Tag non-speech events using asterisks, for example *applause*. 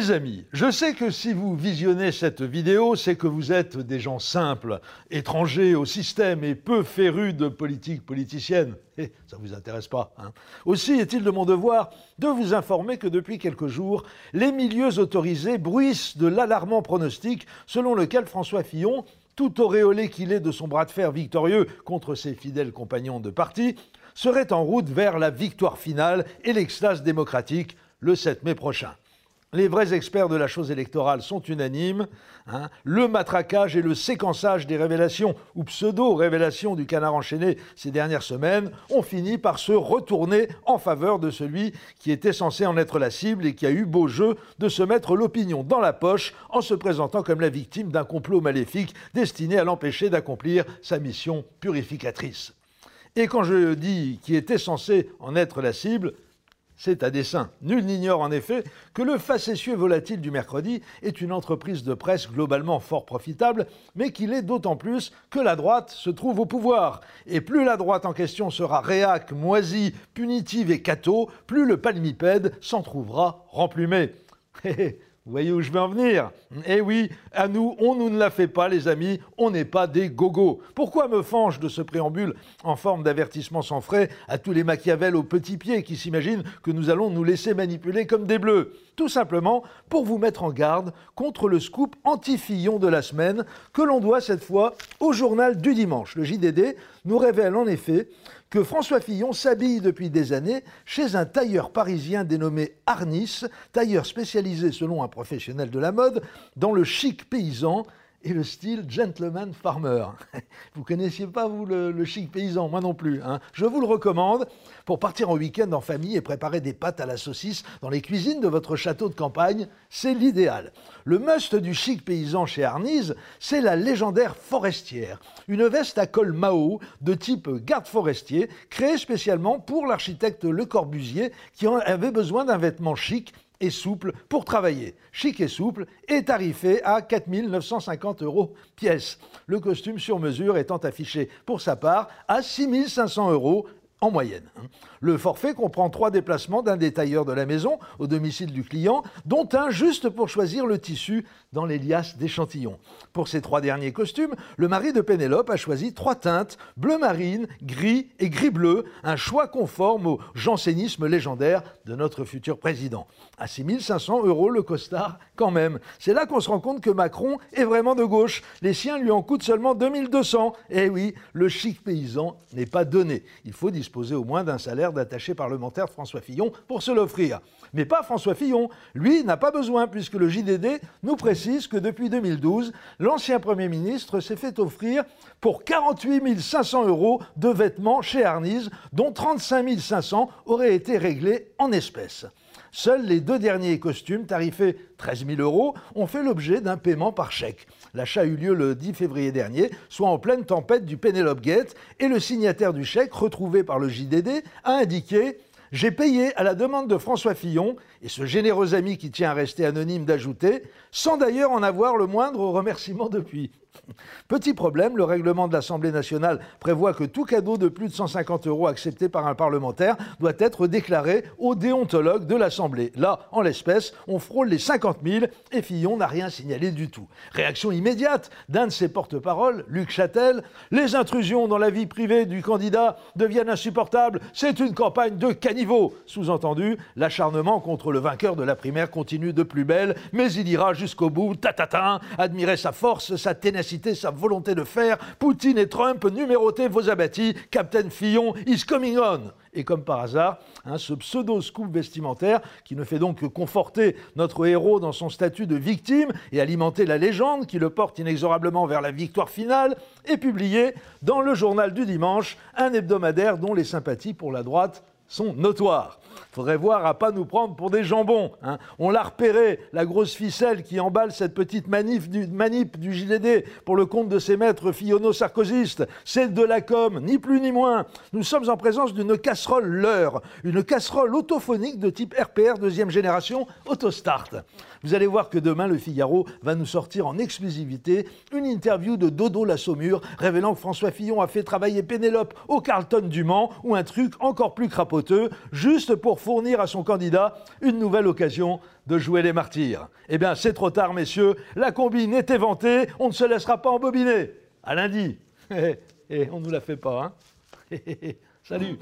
Mes amis, je sais que si vous visionnez cette vidéo, c'est que vous êtes des gens simples, étrangers au système et peu férus de politique politicienne. Et ça ne vous intéresse pas. Hein? Aussi est-il de mon devoir de vous informer que depuis quelques jours, les milieux autorisés bruissent de l'alarmant pronostic selon lequel François Fillon, tout auréolé qu'il est de son bras de fer victorieux contre ses fidèles compagnons de parti, serait en route vers la victoire finale et l'extase démocratique le 7 mai prochain les vrais experts de la chose électorale sont unanimes. Hein. le matraquage et le séquençage des révélations ou pseudo-révélations du canard enchaîné ces dernières semaines ont fini par se retourner en faveur de celui qui était censé en être la cible et qui a eu beau jeu de se mettre l'opinion dans la poche en se présentant comme la victime d'un complot maléfique destiné à l'empêcher d'accomplir sa mission purificatrice. Et quand je dis qui était censé en être la cible, c'est à dessein. Nul n'ignore en effet que le facétieux volatile du mercredi est une entreprise de presse globalement fort profitable, mais qu'il est d'autant plus que la droite se trouve au pouvoir. Et plus la droite en question sera réac, moisie, punitive et cato, plus le palmipède s'en trouvera remplumé. *laughs* Vous voyez où je veux en venir? Eh oui, à nous, on nous ne la fait pas, les amis, on n'est pas des gogos. Pourquoi me fange de ce préambule en forme d'avertissement sans frais à tous les Machiavel aux petits pieds qui s'imaginent que nous allons nous laisser manipuler comme des bleus? Tout simplement pour vous mettre en garde contre le scoop anti-Fillon de la semaine que l'on doit cette fois au journal du dimanche. Le JDD nous révèle en effet que François Fillon s'habille depuis des années chez un tailleur parisien dénommé Arnis, tailleur spécialisé selon un professionnel de la mode dans le chic paysan et le style gentleman farmer. *laughs* Vous connaissiez pas, vous, le, chic paysan Moi non plus. Hein. Je vous le recommande pour partir en week-end en famille et préparer des pâtes à la saucisse dans les cuisines de votre château de campagne. C'est l'idéal. Le must du chic paysan chez Arnise, c'est la légendaire forestière. Une veste à col Mao de type garde forestier, créée spécialement pour l'architecte Le Corbusier qui avait besoin d'un vêtement chic et souple pour travailler. Chic et souple et tarifé à 4 950 euros pièce. Le costume sur mesure étant affiché pour sa part à 6 500 euros en moyenne. Hein. Le forfait comprend trois déplacements d'un détailleur de la maison au domicile du client, dont un juste pour choisir le tissu dans les liasses d'échantillons. Pour ces trois derniers costumes, le mari de Pénélope a choisi trois teintes, bleu marine, gris et gris-bleu, un choix conforme au jansénisme légendaire de notre futur président. À 6500 euros le costard, quand même. C'est là qu'on se rend compte que Macron est vraiment de gauche. Les siens lui en coûtent seulement 2200. Eh oui, le chic paysan n'est pas donné. Il faut disposer au moins d'un salaire d'attaché parlementaire François Fillon pour se l'offrir. Mais pas François Fillon. Lui n'a pas besoin, puisque le JDD nous précise que depuis 2012, l'ancien Premier ministre s'est fait offrir pour 48 500 euros de vêtements chez Arnise, dont 35 500 auraient été réglés en espèces. Seuls les deux derniers costumes, tarifés 13 000 euros, ont fait l'objet d'un paiement par chèque. L'achat eut lieu le 10 février dernier, soit en pleine tempête du Penelope Gate, et le signataire du chèque, retrouvé par le JDD, a indiqué j'ai payé à la demande de François Fillon, et ce généreux ami qui tient à rester anonyme d'ajouter, sans d'ailleurs en avoir le moindre remerciement depuis. Petit problème, le règlement de l'Assemblée nationale prévoit que tout cadeau de plus de 150 euros accepté par un parlementaire doit être déclaré au déontologue de l'Assemblée. Là, en l'espèce, on frôle les 50 000 et Fillon n'a rien signalé du tout. Réaction immédiate d'un de ses porte-paroles, Luc Châtel Les intrusions dans la vie privée du candidat deviennent insupportables. C'est une campagne de caniveau. Sous-entendu, l'acharnement contre le vainqueur de la primaire continue de plus belle, mais il ira jusqu'au bout, tatata, admirer sa force, sa ténacité sa volonté de faire. Poutine et Trump, numérotez vos abattis. Captain Fillon is coming on. Et comme par hasard, hein, ce pseudo-scoop vestimentaire, qui ne fait donc que conforter notre héros dans son statut de victime et alimenter la légende qui le porte inexorablement vers la victoire finale, est publié dans le journal du dimanche, un hebdomadaire dont les sympathies pour la droite sont notoires. Faudrait voir à pas nous prendre pour des jambons. Hein. On l'a repéré, la grosse ficelle qui emballe cette petite manif du, manip du JDD pour le compte de ses maîtres fillonno-sarkozystes. C'est de la com, ni plus ni moins. Nous sommes en présence d'une casserole leurre, une casserole autophonique de type RPR deuxième génération autostart. Vous allez voir que demain, le Figaro va nous sortir en exclusivité une interview de Dodo la Saumure révélant que François Fillon a fait travailler Pénélope au Carlton du Mans ou un truc encore plus crapaud juste pour fournir à son candidat une nouvelle occasion de jouer les martyrs. Eh bien, c'est trop tard, messieurs, la combine est éventée, on ne se laissera pas embobiner. À lundi. *laughs* Et on ne nous la fait pas, Salut